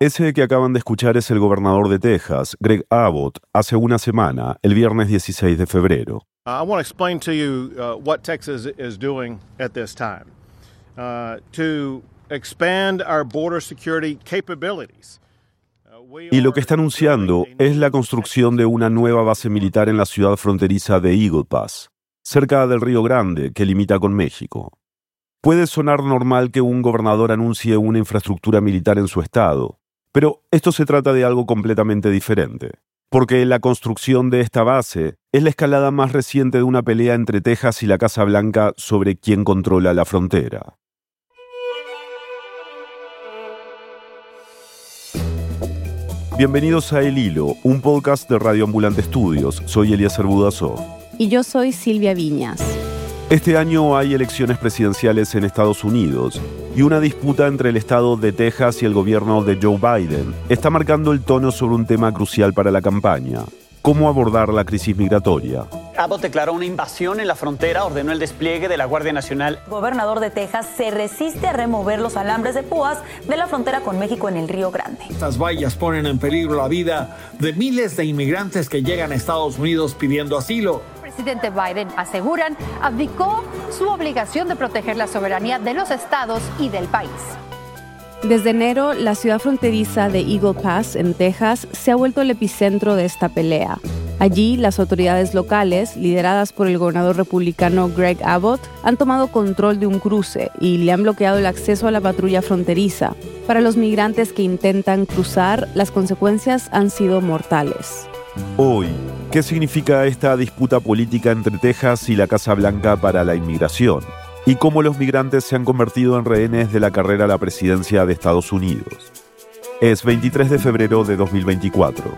Ese que acaban de escuchar es el gobernador de Texas, Greg Abbott, hace una semana, el viernes 16 de febrero. I want to explain to you what Texas is doing at this time to expand our border security capabilities. Y lo que está anunciando es la construcción de una nueva base militar en la ciudad fronteriza de Eagle Pass, cerca del Río Grande, que limita con México. Puede sonar normal que un gobernador anuncie una infraestructura militar en su estado, pero esto se trata de algo completamente diferente, porque la construcción de esta base es la escalada más reciente de una pelea entre Texas y la Casa Blanca sobre quién controla la frontera. Bienvenidos a El Hilo, un podcast de Radio Ambulante Estudios. Soy Eliezer Budasov. Y yo soy Silvia Viñas. Este año hay elecciones presidenciales en Estados Unidos y una disputa entre el estado de Texas y el gobierno de Joe Biden está marcando el tono sobre un tema crucial para la campaña, cómo abordar la crisis migratoria. Abbott declaró una invasión en la frontera, ordenó el despliegue de la Guardia Nacional. El gobernador de Texas se resiste a remover los alambres de púas de la frontera con México en el Río Grande. Estas vallas ponen en peligro la vida de miles de inmigrantes que llegan a Estados Unidos pidiendo asilo presidente Biden, aseguran, abdicó su obligación de proteger la soberanía de los estados y del país. Desde enero, la ciudad fronteriza de Eagle Pass, en Texas, se ha vuelto el epicentro de esta pelea. Allí, las autoridades locales, lideradas por el gobernador republicano Greg Abbott, han tomado control de un cruce y le han bloqueado el acceso a la patrulla fronteriza. Para los migrantes que intentan cruzar, las consecuencias han sido mortales. Hoy, ¿qué significa esta disputa política entre Texas y la Casa Blanca para la inmigración? ¿Y cómo los migrantes se han convertido en rehenes de la carrera a la presidencia de Estados Unidos? Es 23 de febrero de 2024.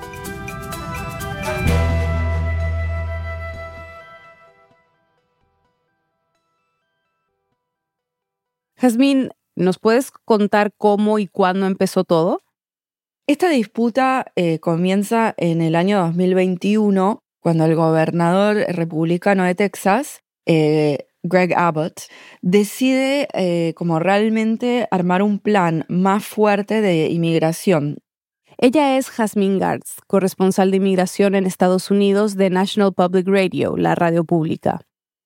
Jazmín, ¿nos puedes contar cómo y cuándo empezó todo? Esta disputa eh, comienza en el año 2021, cuando el gobernador republicano de Texas, eh, Greg Abbott, decide eh, como realmente armar un plan más fuerte de inmigración. Ella es Jasmine Gartz, corresponsal de inmigración en Estados Unidos de National Public Radio, la radio pública.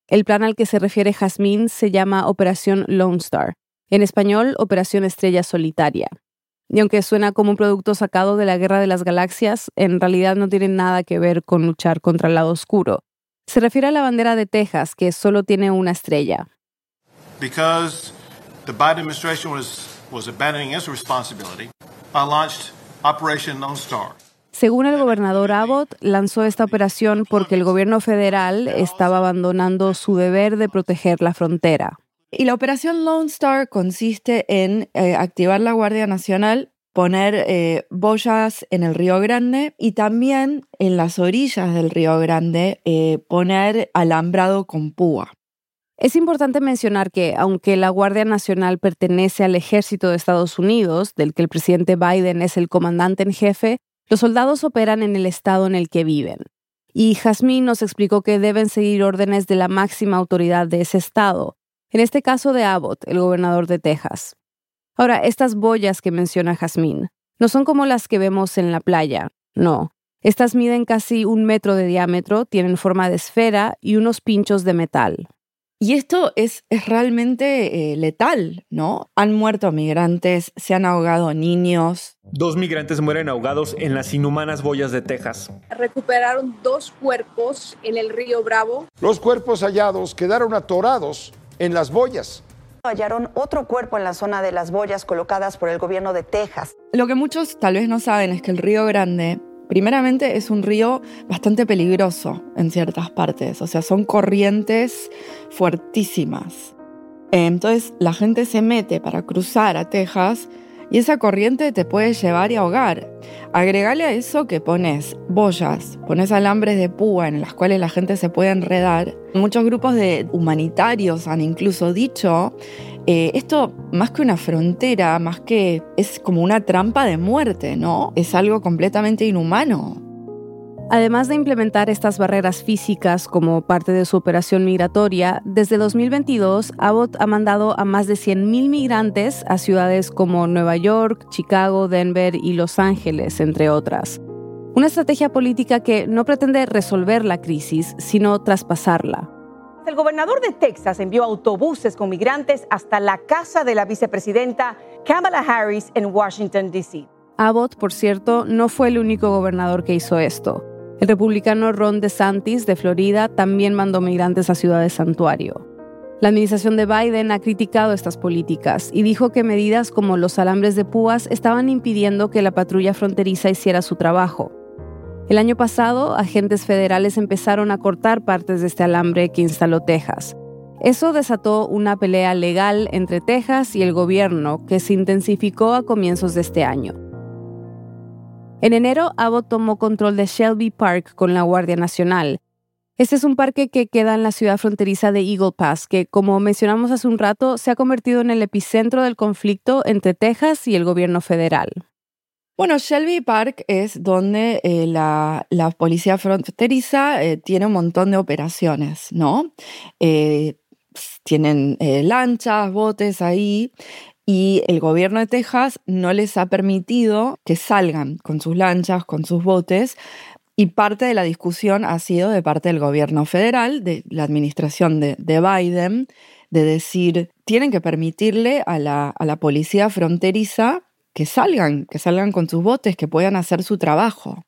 El plan al que se refiere Jasmine se llama Operación Lone Star, en español Operación Estrella Solitaria. Y aunque suena como un producto sacado de la Guerra de las Galaxias, en realidad no tiene nada que ver con luchar contra el lado oscuro. Se refiere a la bandera de Texas, que solo tiene una estrella. Because the Biden administration was, was abandoning its responsibility, I launched Operation Lone Star. Según el gobernador Abbott, lanzó esta operación porque el gobierno federal estaba abandonando su deber de proteger la frontera. Y la operación Lone Star consiste en eh, activar la Guardia Nacional, poner eh, boyas en el Río Grande y también en las orillas del Río Grande eh, poner alambrado con púa. Es importante mencionar que, aunque la Guardia Nacional pertenece al ejército de Estados Unidos, del que el presidente Biden es el comandante en jefe, los soldados operan en el estado en el que viven. Y Jasmine nos explicó que deben seguir órdenes de la máxima autoridad de ese estado, en este caso de Abbott, el gobernador de Texas. Ahora, estas boyas que menciona Jazmín no son como las que vemos en la playa, no. Estas miden casi un metro de diámetro, tienen forma de esfera y unos pinchos de metal. Y esto es, es realmente eh, letal, ¿no? Han muerto migrantes, se han ahogado niños. Dos migrantes mueren ahogados en las inhumanas boyas de Texas. Recuperaron dos cuerpos en el río Bravo. Los cuerpos hallados quedaron atorados en las boyas. Hallaron otro cuerpo en la zona de las boyas colocadas por el gobierno de Texas. Lo que muchos tal vez no saben es que el río Grande, primeramente, es un río bastante peligroso en ciertas partes, o sea, son corrientes fuertísimas. Entonces la gente se mete para cruzar a Texas y esa corriente te puede llevar y ahogar. Agregale a eso que pones boyas, pones alambres de púa en las cuales la gente se puede enredar. Muchos grupos de humanitarios han incluso dicho, eh, esto más que una frontera, más que es como una trampa de muerte, ¿no? Es algo completamente inhumano. Además de implementar estas barreras físicas como parte de su operación migratoria, desde 2022 Abbott ha mandado a más de 100.000 migrantes a ciudades como Nueva York, Chicago, Denver y Los Ángeles, entre otras. Una estrategia política que no pretende resolver la crisis, sino traspasarla. El gobernador de Texas envió autobuses con migrantes hasta la casa de la vicepresidenta Kamala Harris en Washington, D.C. Abbott, por cierto, no fue el único gobernador que hizo esto. El republicano Ron DeSantis de Florida también mandó migrantes a ciudades santuario. La administración de Biden ha criticado estas políticas y dijo que medidas como los alambres de púas estaban impidiendo que la patrulla fronteriza hiciera su trabajo. El año pasado, agentes federales empezaron a cortar partes de este alambre que instaló Texas. Eso desató una pelea legal entre Texas y el gobierno que se intensificó a comienzos de este año. En enero, Abbott tomó control de Shelby Park con la Guardia Nacional. Este es un parque que queda en la ciudad fronteriza de Eagle Pass, que, como mencionamos hace un rato, se ha convertido en el epicentro del conflicto entre Texas y el gobierno federal. Bueno, Shelby Park es donde eh, la, policía fronteriza eh, tiene un montón de operaciones, ¿no? Eh, tienen lanchas, botes ahí y el gobierno de Texas no les ha permitido que salgan con sus lanchas, con sus botes, y parte de la discusión ha sido de parte del gobierno federal, de la administración de, Biden, de decir, tienen que permitirle a la, a la policía fronteriza que salgan, que salgan con sus botes, que puedan hacer su trabajo.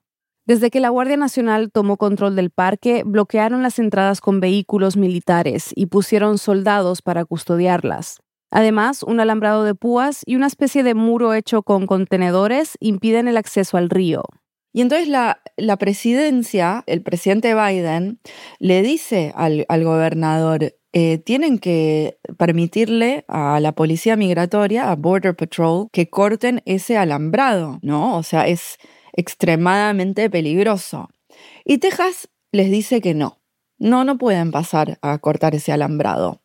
Desde que la Guardia Nacional tomó control del parque, bloquearon las entradas con vehículos militares y pusieron soldados para custodiarlas. Además, un alambrado de púas y una especie de muro hecho con contenedores impiden el acceso al río. Y entonces la, presidencia, el presidente Biden, le dice al, gobernador, eh, tienen que permitirle a la policía migratoria, a Border Patrol, que corten ese alambrado, ¿no? O sea, es extremadamente peligroso. Y Texas les dice que no, no, no pueden pasar a cortar ese alambrado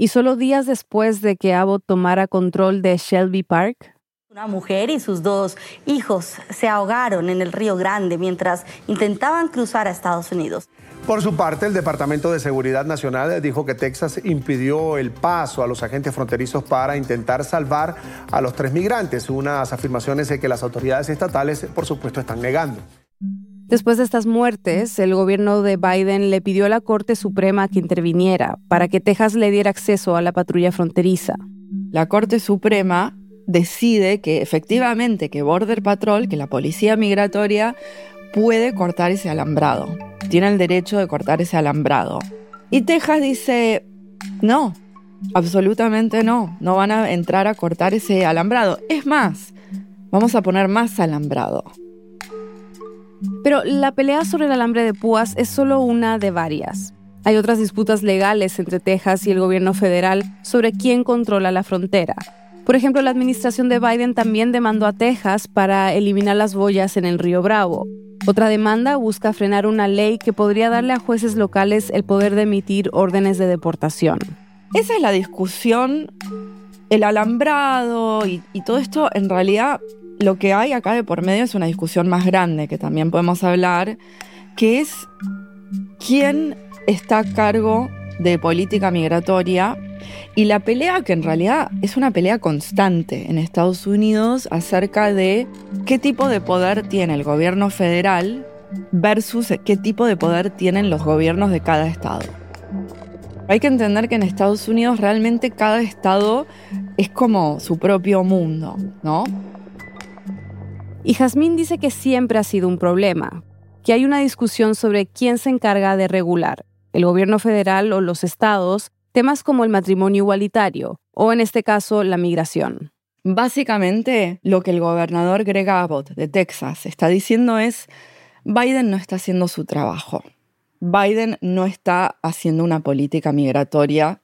y solo días después de que Abbott tomara control de Shelby Park, una mujer y sus dos hijos se ahogaron en el Río Grande mientras intentaban cruzar a Estados Unidos. Por su parte, el Departamento de Seguridad Nacional dijo que Texas impidió el paso a los agentes fronterizos para intentar salvar a los tres migrantes, unas afirmaciones que las autoridades estatales, por supuesto, están negando. Después de estas muertes, el gobierno de Biden le pidió a la Corte Suprema que interviniera para que Texas le diera acceso a la patrulla fronteriza. La Corte Suprema decide que efectivamente que Border Patrol, que la policía migratoria, puede cortar ese alambrado. Tiene el derecho de cortar ese alambrado. Y Texas dice, no, absolutamente no, no van a entrar a cortar ese alambrado. Es más, vamos a poner más alambrado. Pero la pelea sobre el alambre de púas es solo una de varias. Hay otras disputas legales entre Texas y el gobierno federal sobre quién controla la frontera. Por ejemplo, la administración de Biden también demandó a Texas para eliminar las boyas en el río Bravo. Otra demanda busca frenar una ley que podría darle a jueces locales el poder de emitir órdenes de deportación. Esa es la discusión, el alambrado y, todo esto en realidad lo que hay acá de por medio es una discusión más grande que también podemos hablar, que es quién está a cargo de política migratoria y la pelea que en realidad es una pelea constante en Estados Unidos acerca de qué tipo de poder tiene el gobierno federal versus qué tipo de poder tienen los gobiernos de cada estado. Hay que entender que en Estados Unidos realmente cada estado es como su propio mundo, ¿no? Y Jazmín dice que siempre ha sido un problema, que hay una discusión sobre quién se encarga de regular, el gobierno federal o los estados, temas como el matrimonio igualitario o en este caso la migración. Básicamente, lo que el gobernador Greg Abbott de Texas está diciendo es, Biden no está haciendo su trabajo. Biden no está haciendo una política migratoria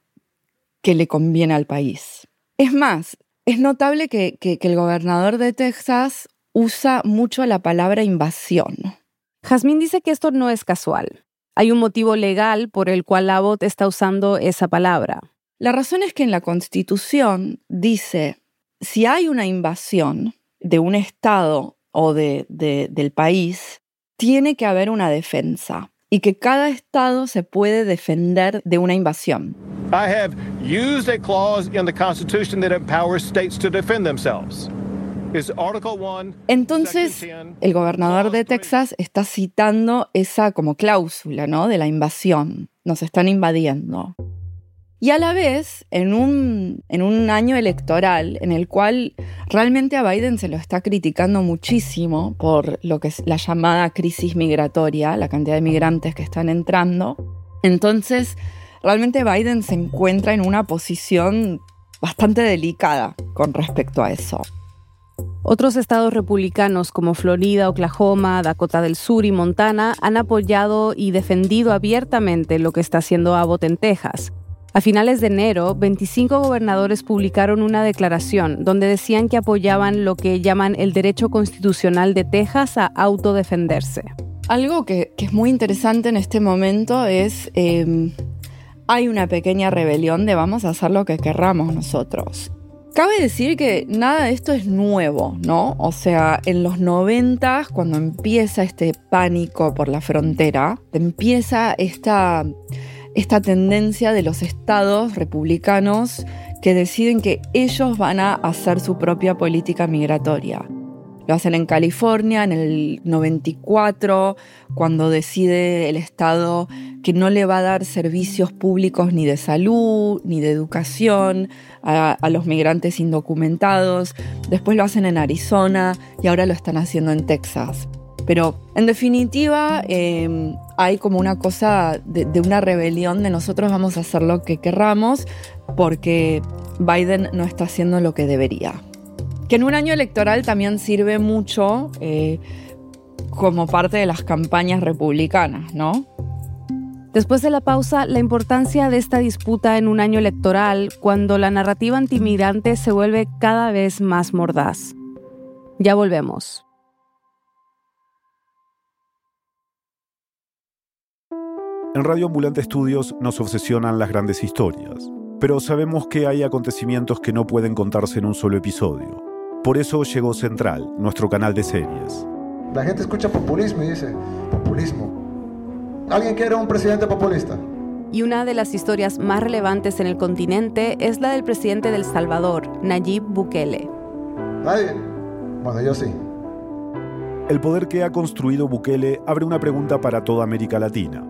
que le conviene al país. Es más, es notable que, que el gobernador de Texas usa mucho la palabra invasión. Jazmín dice que esto no es casual. Hay un motivo legal por el cual Abbott está usando esa palabra. La razón es que en la Constitución dice, si hay una invasión de un Estado o de, del país, tiene que haber una defensa y que cada estado se puede defender de una invasión. I have used a clause in the Constitution that empowers states to defend themselves. It's Article 1, Entonces, el gobernador de Texas está citando esa como cláusula, ¿no? De la invasión. Nos están invadiendo. Y a la vez, en un, en un año electoral en el cual realmente a Biden se lo está criticando muchísimo por lo que es la llamada crisis migratoria, la cantidad de migrantes que están entrando, entonces realmente Biden se encuentra en una posición bastante delicada con respecto a eso. Otros estados republicanos como Florida, Oklahoma, Dakota del Sur y Montana han apoyado y defendido abiertamente lo que está haciendo Abbott en Texas. A finales de enero, 25 gobernadores publicaron una declaración donde decían que apoyaban lo que llaman el derecho constitucional de Texas a autodefenderse. Algo que, es muy interesante en este momento es, em, hay una pequeña rebelión de vamos a hacer lo que querramos nosotros. Cabe decir que nada de esto es nuevo, ¿no? O sea, en los 90, cuando empieza este pánico por la frontera, empieza esta esta tendencia de los estados republicanos que deciden que ellos van a hacer su propia política migratoria. Lo hacen en California en el 94, cuando decide el Estado que no le va a dar servicios públicos ni de salud, ni de educación a, los migrantes indocumentados. Después lo hacen en Arizona y ahora lo están haciendo en Texas. Pero en definitiva em, hay como una cosa de, de, una rebelión de nosotros vamos a hacer lo que querramos porque Biden no está haciendo lo que debería. Que en un año electoral también sirve mucho eh, como parte de las campañas republicanas, ¿no? Después de la pausa, la importancia de esta disputa en un año electoral cuando la narrativa antimigrante se vuelve cada vez más mordaz. Ya volvemos. En Radio Ambulante Estudios nos obsesionan las grandes historias, pero sabemos que hay acontecimientos que no pueden contarse en un solo episodio. Por eso llegó Central, nuestro canal de series. La gente escucha populismo y dice, populismo. ¿Alguien quiere un presidente populista? Y una de las historias más relevantes en el continente es la del presidente del Salvador, Nayib Bukele. ¿Nadie? Bueno, yo sí. El poder que ha construido Bukele abre una pregunta para toda América Latina.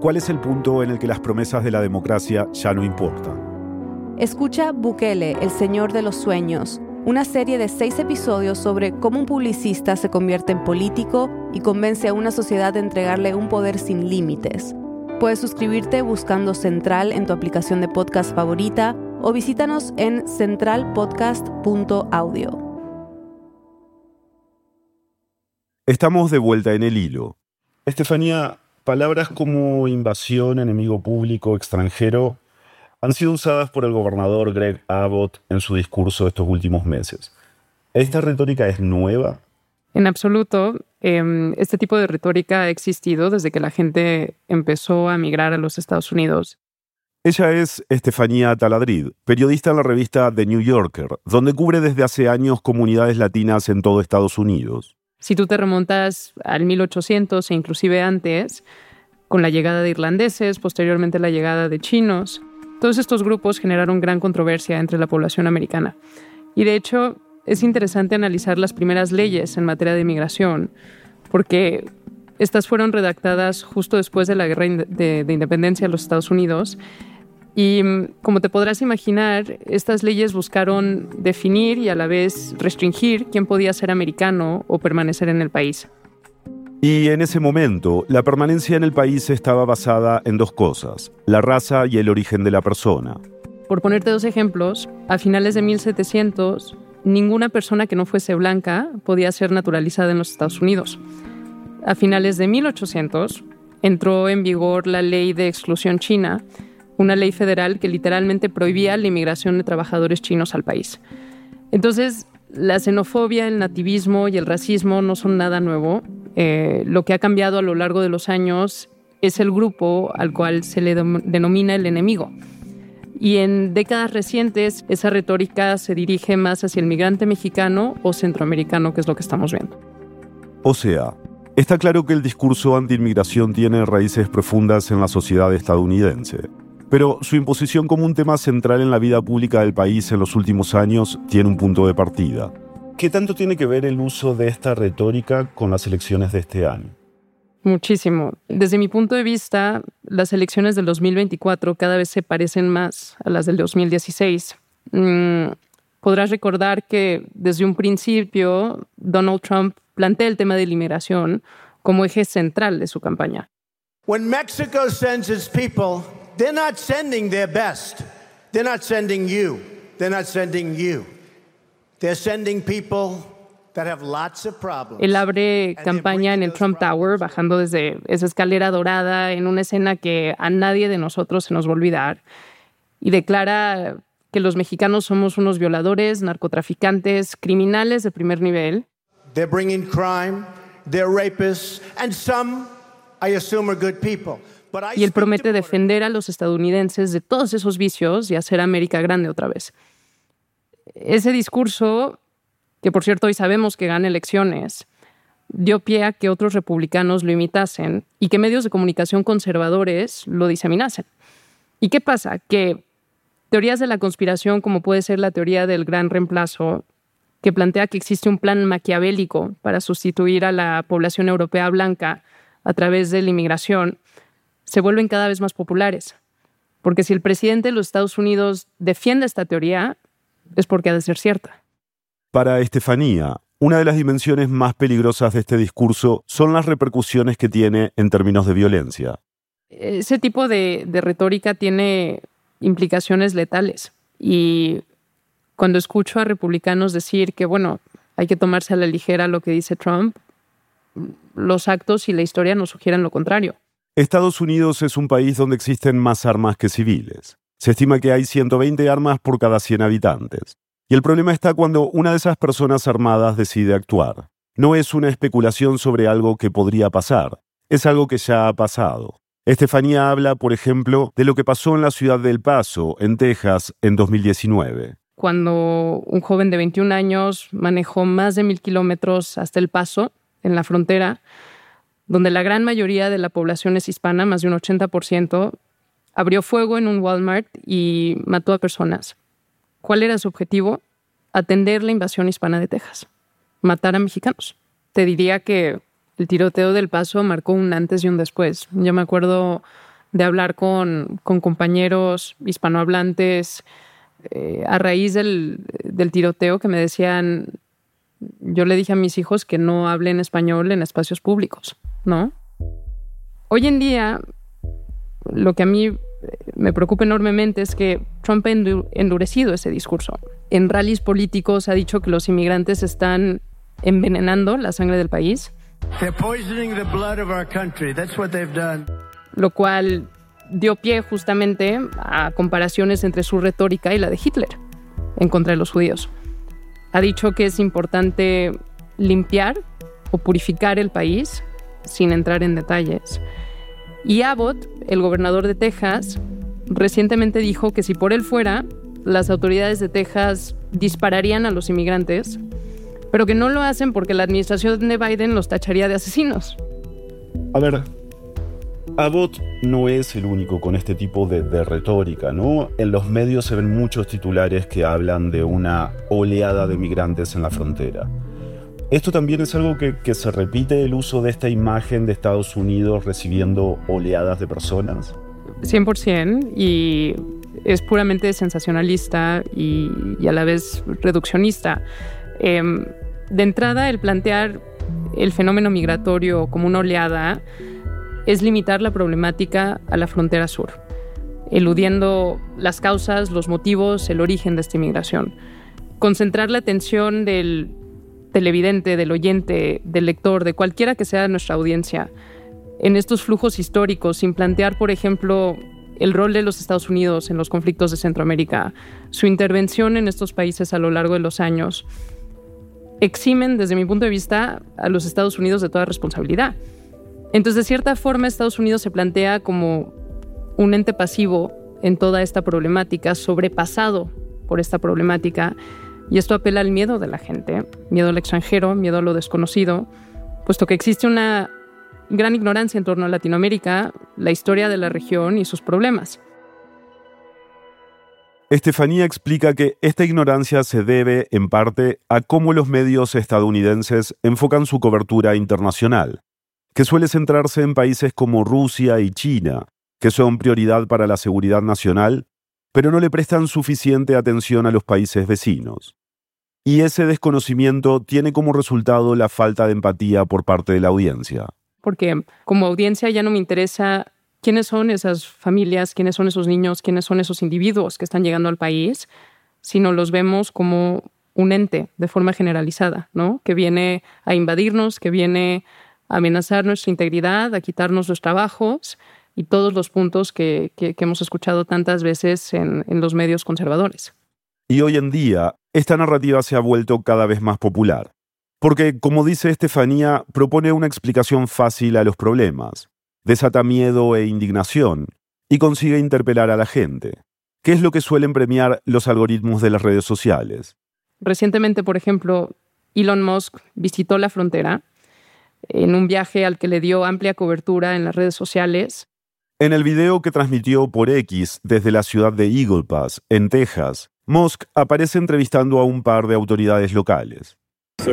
¿Cuál es el punto en el que las promesas de la democracia ya no importan? Escucha Bukele, el Señor de los Sueños, una serie de seis episodios sobre cómo un publicista se convierte en político y convence a una sociedad de entregarle un poder sin límites. Puedes suscribirte buscando Central en tu aplicación de podcast favorita o visítanos en centralpodcast.audio. Estamos de vuelta en el hilo. Estefanía, Palabras como invasión, enemigo público, extranjero, han sido usadas por el gobernador Greg Abbott en su discurso estos últimos meses. ¿Esta retórica es nueva? En absoluto. Em, este tipo de retórica ha existido desde que la gente empezó a migrar a los Estados Unidos. Ella es Estefanía Taladrid, periodista en la revista The New Yorker, donde cubre desde hace años comunidades latinas en todo Estados Unidos. Si tú te remontas al 1800 e inclusive antes, con la llegada de irlandeses, posteriormente la llegada de chinos, todos estos grupos generaron gran controversia entre la población americana. Y de hecho, es interesante analizar las primeras leyes en materia de inmigración, porque estas fueron redactadas justo después de la guerra de, de independencia de los Estados Unidos y mm, como te podrás imaginar, estas leyes buscaron definir y a la vez restringir quién podía ser americano o permanecer en el país. Y en ese momento, la permanencia en el país estaba basada en dos cosas, la raza y el origen de la persona. Por ponerte dos ejemplos, a finales de 1700, ninguna persona que no fuese blanca podía ser naturalizada en los Estados Unidos. A finales de 1800, entró en vigor la ley de exclusión china, una ley federal que literalmente prohibía la inmigración de trabajadores chinos al país. Entonces, la xenofobia, el nativismo y el racismo no son nada nuevo. Eh, lo que ha cambiado a lo largo de los años es el grupo al cual se le denomina el enemigo. Y en décadas recientes esa retórica se dirige más hacia el migrante mexicano o centroamericano, que es lo que estamos viendo. O sea, Está claro que el discurso anti-inmigración tiene raíces profundas en la sociedad estadounidense, pero su imposición como un tema central en la vida pública del país en los últimos años tiene un punto de partida. ¿Qué tanto tiene que ver el uso de esta retórica con las elecciones de este año? Muchísimo. Desde mi punto de vista, las elecciones del 2024 cada vez se parecen más a las del 2016. Mm, podrás recordar que desde un principio Donald Trump plantea el tema de la inmigración como eje central de su campaña. When Mexico sends its people, they're not sending their best. They're not sending you. They're not sending you. They're sending people that have lots of problems. Él abre campaña en el Trump Tower, bajando desde esa escalera dorada en una escena que a nadie de nosotros se nos va a olvidar, y declara que los mexicanos somos unos violadores, narcotraficantes, criminales de primer nivel They're bringing crime, they're rapists, and some, I assume, are good people. Y él promete defender a los estadounidenses de todos esos vicios y hacer América grande otra vez. Ese discurso, que por cierto hoy sabemos que gana elecciones, dio pie a que otros republicanos lo imitasen y que medios de comunicación conservadores lo diseminasen. ¿Y qué pasa? Que teorías de la conspiración, como puede ser la teoría del gran reemplazo, que plantea que existe un plan maquiavélico para sustituir a la población europea blanca a través de la inmigración, se vuelven cada vez más populares. Porque si el presidente de los Estados Unidos defiende esta teoría, es porque ha de ser cierta. Para Estefanía, una de las dimensiones más peligrosas de este discurso son las repercusiones que tiene en términos de violencia. Ese tipo de, de retórica tiene implicaciones letales y cuando escucho a republicanos decir que, bueno, hay que tomarse a la ligera lo que dice Trump, los actos y la historia nos sugieren lo contrario. Estados Unidos es un país donde existen más armas que civiles. Se estima que hay 120 armas por cada 100 habitantes. Y el problema está cuando una de esas personas armadas decide actuar. No es una especulación sobre algo que podría pasar, es algo que ya ha pasado. Estefanía habla, por ejemplo, de lo que pasó en la ciudad del Paso, en Texas, en 2019 cuando un joven de 21 años manejó más de mil kilómetros hasta El Paso, en la frontera, donde la gran mayoría de la población es hispana, más de un 80%, abrió fuego en un Walmart y mató a personas. ¿Cuál era su objetivo? Atender la invasión hispana de Texas, matar a mexicanos. Te diría que el tiroteo del Paso marcó un antes y un después. Yo me acuerdo de hablar con, compañeros hispanohablantes, eh, a raíz del, tiroteo que me decían, yo le dije a mis hijos que no hablen español en espacios públicos, ¿no? Hoy en día, lo que a mí me preocupa enormemente es que Trump ha endurecido ese discurso. En rallies políticos ha dicho que los inmigrantes están envenenando la sangre del país. Lo cual dio pie justamente a comparaciones entre su retórica y la de Hitler en contra de los judíos. Ha dicho que es importante limpiar o purificar el país sin entrar en detalles. Y Abbott, el gobernador de Texas, recientemente dijo que si por él fuera, las autoridades de Texas dispararían a los inmigrantes, pero que no lo hacen porque la administración de Biden los tacharía de asesinos. A ver, Abbott no es el único con este tipo de, retórica, ¿no? En los medios se ven muchos titulares que hablan de una oleada de migrantes en la frontera. ¿Esto también es algo que, se repite el uso de esta imagen de Estados Unidos recibiendo oleadas de personas? 100% y es puramente sensacionalista y, a la vez reduccionista. Em, de entrada, el plantear el fenómeno migratorio como una oleada es limitar la problemática a la frontera sur, eludiendo las causas, los motivos, el origen de esta inmigración. Concentrar la atención del televidente, del oyente, del lector, de cualquiera que sea nuestra audiencia, en estos flujos históricos, sin plantear, por ejemplo, el rol de los Estados Unidos en los conflictos de Centroamérica, su intervención en estos países a lo largo de los años, eximen, desde mi punto de vista, a los Estados Unidos de toda responsabilidad. Entonces, de cierta forma, Estados Unidos se plantea como un ente pasivo en toda esta problemática, sobrepasado por esta problemática, y esto apela al miedo de la gente, miedo al extranjero, miedo a lo desconocido, puesto que existe una gran ignorancia en torno a Latinoamérica, la historia de la región y sus problemas. Estefanía explica que esta ignorancia se debe, en parte, a cómo los medios estadounidenses enfocan su cobertura internacional, que suele centrarse en países como Rusia y China, que son prioridad para la seguridad nacional, pero no le prestan suficiente atención a los países vecinos. Y ese desconocimiento tiene como resultado la falta de empatía por parte de la audiencia. Porque como audiencia ya no me interesa quiénes son esas familias, quiénes son esos niños, quiénes son esos individuos que están llegando al país, sino los vemos como un ente de forma generalizada, ¿no? Que viene a invadirnos, que viene a amenazar nuestra integridad, a quitarnos los trabajos y todos los puntos que, hemos escuchado tantas veces en los medios conservadores. Y hoy en día, esta narrativa se ha vuelto cada vez más popular. Porque, como dice Estefanía, propone una explicación fácil a los problemas, desata miedo e indignación, y consigue interpelar a la gente. ¿Qué es lo que suelen premiar los algoritmos de las redes sociales? Recientemente, por ejemplo, Elon Musk visitó la frontera en un viaje al que le dio amplia cobertura en las redes sociales. En el video que transmitió por X desde la ciudad de Eagle Pass, en Texas, Musk aparece entrevistando a un par de autoridades locales. Uh,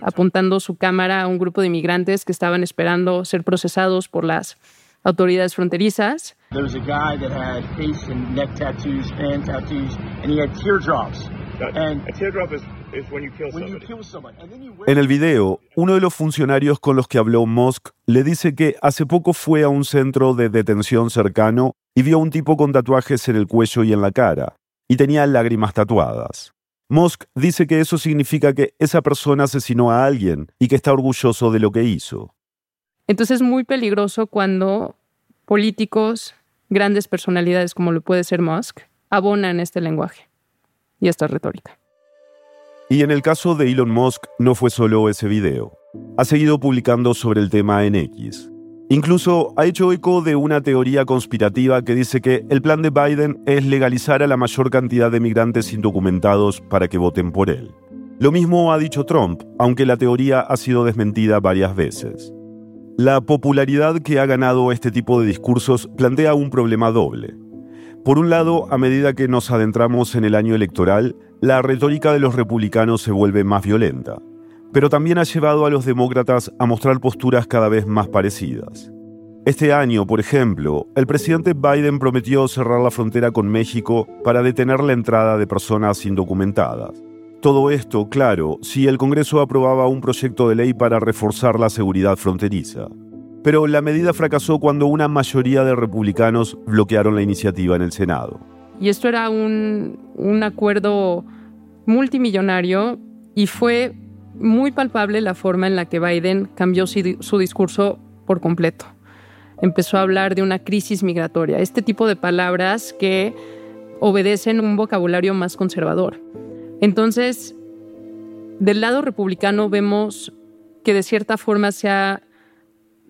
Apuntando su cámara a un grupo de inmigrantes que estaban esperando ser procesados por las autoridades fronterizas. En el video, uno de los funcionarios con los que habló Musk le dice que hace poco fue a un centro de detención cercano y vio a un tipo con tatuajes en el cuello y en la cara, y tenía lágrimas tatuadas. Musk dice que eso significa que esa persona asesinó a alguien y que está orgulloso de lo que hizo. Entonces es muy peligroso cuando políticos, grandes personalidades como lo puede ser Musk, abonan este lenguaje y esta retórica. Y en el caso de Elon Musk no fue solo ese video. Ha seguido publicando sobre el tema en X. Incluso ha hecho eco de una teoría conspirativa que dice que el plan de Biden es legalizar a la mayor cantidad de migrantes indocumentados para que voten por él. Lo mismo ha dicho Trump, aunque la teoría ha sido desmentida varias veces. La popularidad que ha ganado este tipo de discursos plantea un problema doble. Por un lado, a medida que nos adentramos en el año electoral, la retórica de los republicanos se vuelve más violenta pero también ha llevado a los demócratas a mostrar posturas cada vez más parecidas. Este año, por ejemplo, el presidente Biden prometió cerrar la frontera con México para detener la entrada de personas indocumentadas. Todo esto, claro, si el Congreso aprobaba un proyecto de ley para reforzar la seguridad fronteriza. Pero la medida fracasó cuando una mayoría de republicanos bloquearon la iniciativa en el Senado. Y esto era un, un acuerdo multimillonario y fue muy palpable la forma en la que Biden cambió su discurso por completo. Empezó a hablar de una crisis migratoria, este tipo de palabras que obedecen un vocabulario más conservador. Entonces, del lado republicano vemos que de cierta forma se ha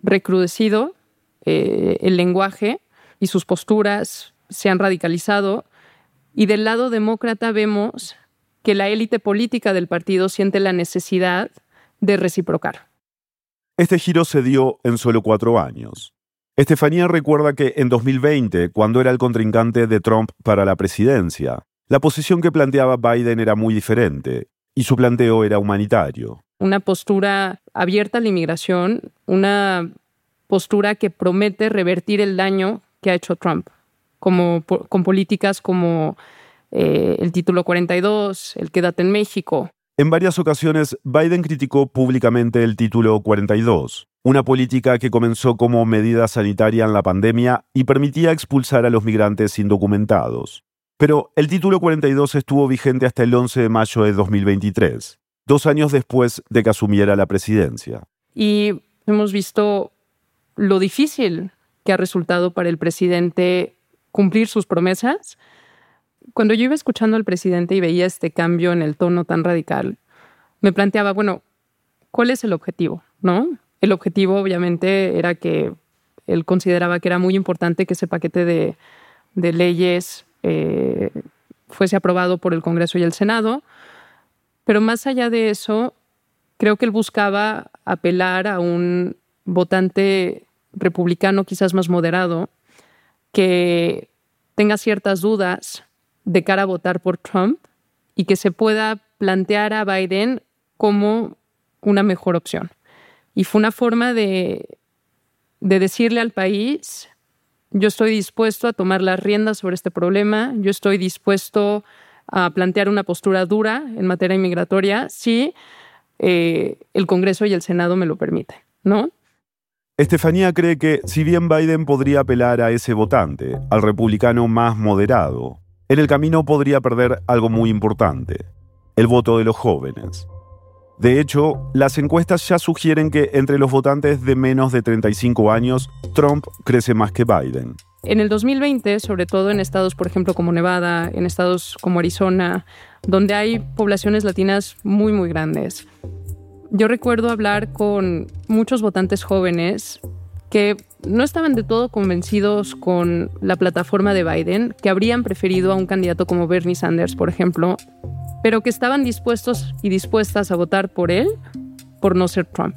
recrudecido eh, el lenguaje y sus posturas se han radicalizado. Y del lado demócrata vemos que la élite política del partido siente la necesidad de reciprocar. Este giro se dio en solo cuatro años. Estefanía recuerda que en 2020, cuando era el contrincante de Trump para la presidencia, la posición que planteaba Biden era muy diferente y su planteo era humanitario. Una postura abierta a la inmigración, una postura que promete revertir el daño que ha hecho Trump, como, con políticas como eh, el título 42, el Quédate en México. En varias ocasiones, Biden criticó públicamente el título 42, una política que comenzó como medida sanitaria en la pandemia y permitía expulsar a los migrantes indocumentados. Pero el título 42 estuvo vigente hasta el 11 de mayo de 2023, dos años después de que asumiera la presidencia. Y hemos visto lo difícil que ha resultado para el presidente cumplir sus promesas cuando yo iba escuchando al presidente y veía este cambio en el tono tan radical, me planteaba, bueno, ¿cuál es el objetivo? ¿No? El objetivo obviamente era que él consideraba que era muy importante que ese paquete de, leyes eh, fuese aprobado por el Congreso y el Senado, pero más allá de eso, creo que él buscaba apelar a un votante republicano quizás más moderado que tenga ciertas dudas de cara a votar por Trump y que se pueda plantear a Biden como una mejor opción. Y fue una forma de, de decirle al país, yo estoy dispuesto a tomar las riendas sobre este problema, yo estoy dispuesto plantear una postura dura en materia inmigratoria si eh, el Congreso y el Senado me lo permiten, ¿no? Estefanía cree que si bien Biden podría apelar a ese votante, al republicano más moderado, en el camino podría perder algo muy importante, el voto de los jóvenes. De hecho, las encuestas ya sugieren que entre los votantes de menos de 35 años, Trump crece más que Biden. En el 2020, sobre todo en estados, por ejemplo, como Nevada, en estados como Arizona, donde hay poblaciones latinas muy, muy grandes, yo recuerdo hablar con muchos votantes jóvenes que no estaban de todo convencidos con la plataforma de Biden, que habrían preferido a un candidato como Bernie Sanders, por ejemplo, pero que estaban dispuestos y dispuestas a votar por él por no ser Trump.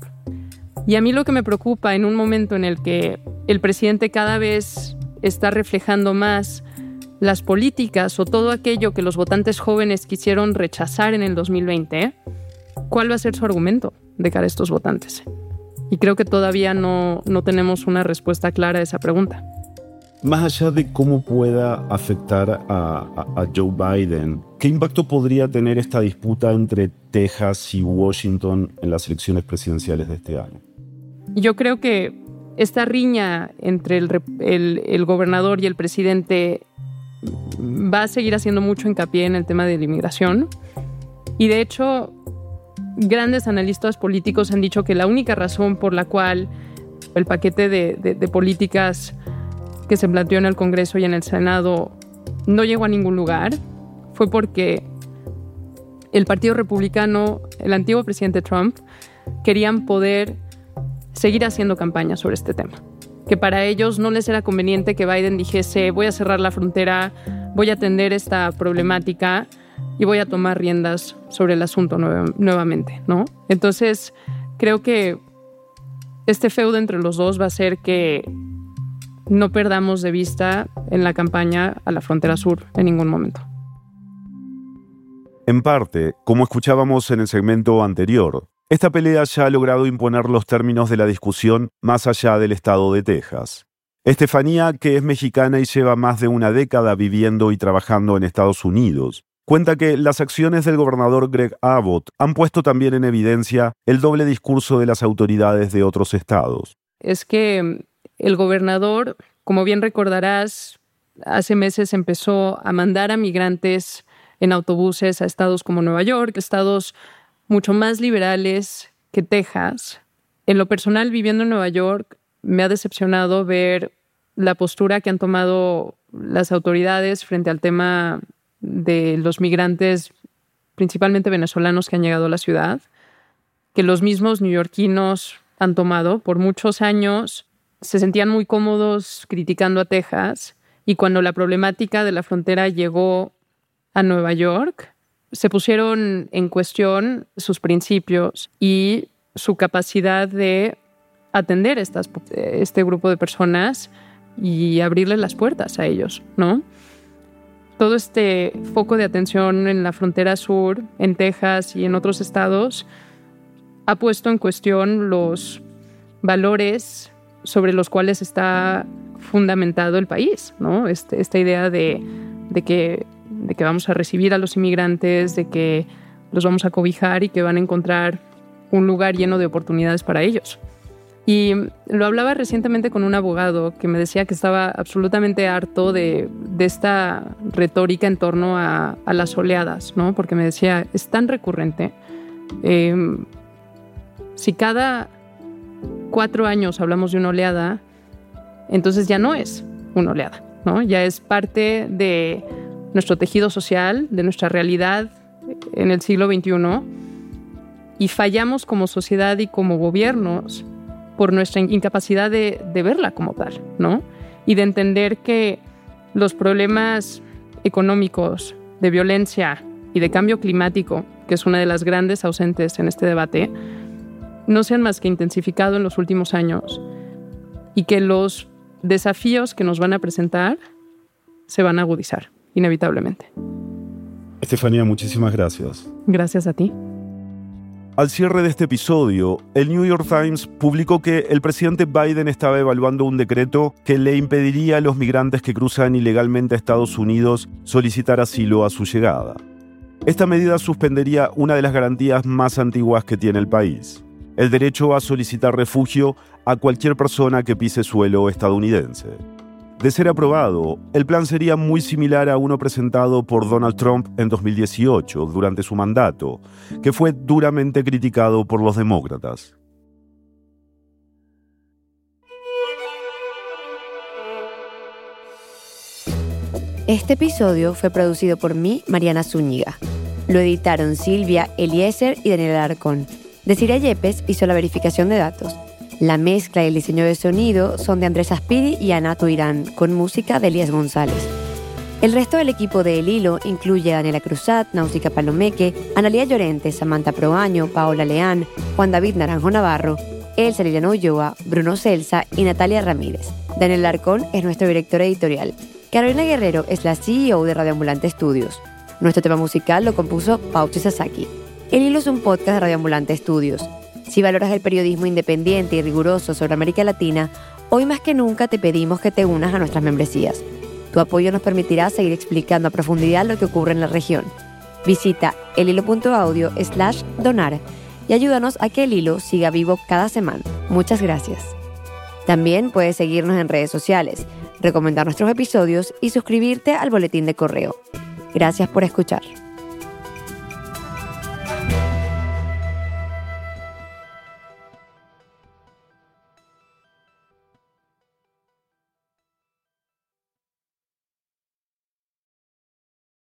Y a mí lo que me preocupa en un momento en el que el presidente cada vez está reflejando más las políticas o todo aquello que los votantes jóvenes quisieron rechazar en el 2020, ¿cuál va a ser su argumento de cara a estos votantes? Y creo que todavía no, no tenemos una respuesta clara a esa pregunta. Más allá de cómo pueda afectar a, Joe Biden, ¿qué impacto podría tener esta disputa entre Texas y Washington en las elecciones presidenciales de este año? Yo creo que esta riña entre el, gobernador y el presidente va a seguir haciendo mucho hincapié en el tema de la inmigración. Y de hecho, grandes analistas políticos han dicho que la única razón por la cual el paquete de políticas que se planteó en el Congreso y en el Senado no llegó a ningún lugar fue porque el Partido Republicano, el antiguo presidente Trump, querían poder seguir haciendo campaña sobre este tema. Que para ellos no les era conveniente que Biden dijese voy a cerrar la frontera, voy a atender esta problemática y voy a tomar riendas sobre el asunto nuevamente, ¿no? Entonces, creo que este feudo entre los dos va a ser que no perdamos de vista en la campaña a la frontera sur en ningún momento. En parte, como escuchábamos en el segmento anterior, esta pelea ya ha logrado imponer los términos de la discusión más allá del estado de Texas. Estefanía, que es mexicana y lleva más de una década viviendo y trabajando en Estados Unidos, cuenta que las acciones del gobernador Greg Abbott han puesto también en evidencia el doble discurso de las autoridades de otros estados. Es que el gobernador, como bien recordarás, hace meses empezó a mandar a migrantes en autobuses a estados como Nueva York, estados mucho más liberales que Texas. En lo personal, viviendo en Nueva York, me ha decepcionado ver la postura que han tomado las autoridades frente al tema de los migrantes, principalmente venezolanos que han llegado a la ciudad, que los mismos neoyorquinos han tomado por muchos años se sentían muy cómodos criticando a Texas y cuando la problemática de la frontera llegó a Nueva York, se pusieron en cuestión sus principios y su capacidad de atender estas, este grupo de personas y abrirles las puertas a ellos, ¿no? Todo este foco de atención en la frontera sur, en Texas y en otros estados, ha puesto en cuestión los valores sobre los cuales está fundamentado el país, ¿no? Este, esta idea de, que, de que vamos a recibir a los inmigrantes, de que los vamos a cobijar y que van a encontrar un lugar lleno de oportunidades para ellos. Y lo hablaba recientemente con un abogado que me decía que estaba absolutamente harto de, esta retórica en torno a, las oleadas, ¿no? Porque me decía, es tan recurrente. Eh, si cada cuatro años hablamos de una oleada, entonces ya no es una oleada, ¿no? Ya es parte de nuestro tejido social, de nuestra realidad en el siglo XXI y fallamos como sociedad y como gobiernos por nuestra incapacidad de, de verla como tal, ¿no? Y de entender que los problemas económicos, de violencia, y de cambio climático, que es una de las grandes ausentes en este debate, no se han más que intensificado en los últimos años y que los desafíos que nos van a presentar se van a agudizar, inevitablemente. Estefanía, muchísimas gracias. Gracias a ti. Al cierre de este episodio, el New York Times publicó que el presidente Biden estaba evaluando un decreto que le impediría a los migrantes que cruzan ilegalmente a Estados Unidos solicitar asilo a su llegada. Esta medida suspendería una de las garantías más antiguas que tiene el país, el derecho a solicitar refugio a cualquier persona que pise suelo estadounidense. De ser aprobado, el plan sería muy similar a uno presentado por Donald Trump en 2018, durante su mandato, que fue duramente criticado por los demócratas. Este episodio fue producido por mí, Mariana Zúñiga. Lo editaron Silvia, Eliezer y Daniel Arcón. Desiree Yepes hizo la verificación de datos. La mezcla y el diseño de sonido son de Andrés Aspiri y Ana Tuirán, con música de Elías González. El resto del equipo de El Hilo incluye a Daniela Cruzat, Náusica Palomeque, Analía Llorente, Samantha Proaño, Paola Leán, Juan David Naranjo Navarro, Elsa Liliana Ulloa, Bruno Celsa y Natalia Ramírez. Daniel Larcón es nuestro director editorial. Carolina Guerrero es la CEO de Radioambulante Estudios. Nuestro tema musical lo compuso Pauchi Sasaki. El Hilo es un podcast de Radioambulante Estudios. Si valoras el periodismo independiente y riguroso sobre América Latina, hoy más que nunca te pedimos que te unas a nuestras membresías. Tu apoyo nos permitirá seguir explicando a profundidad lo que ocurre en la región. Visita elhilo.audio slash donar y ayúdanos a que el hilo siga vivo cada semana. Muchas gracias. También puedes seguirnos en redes sociales, recomendar nuestros episodios y suscribirte al boletín de correo. Gracias por escuchar.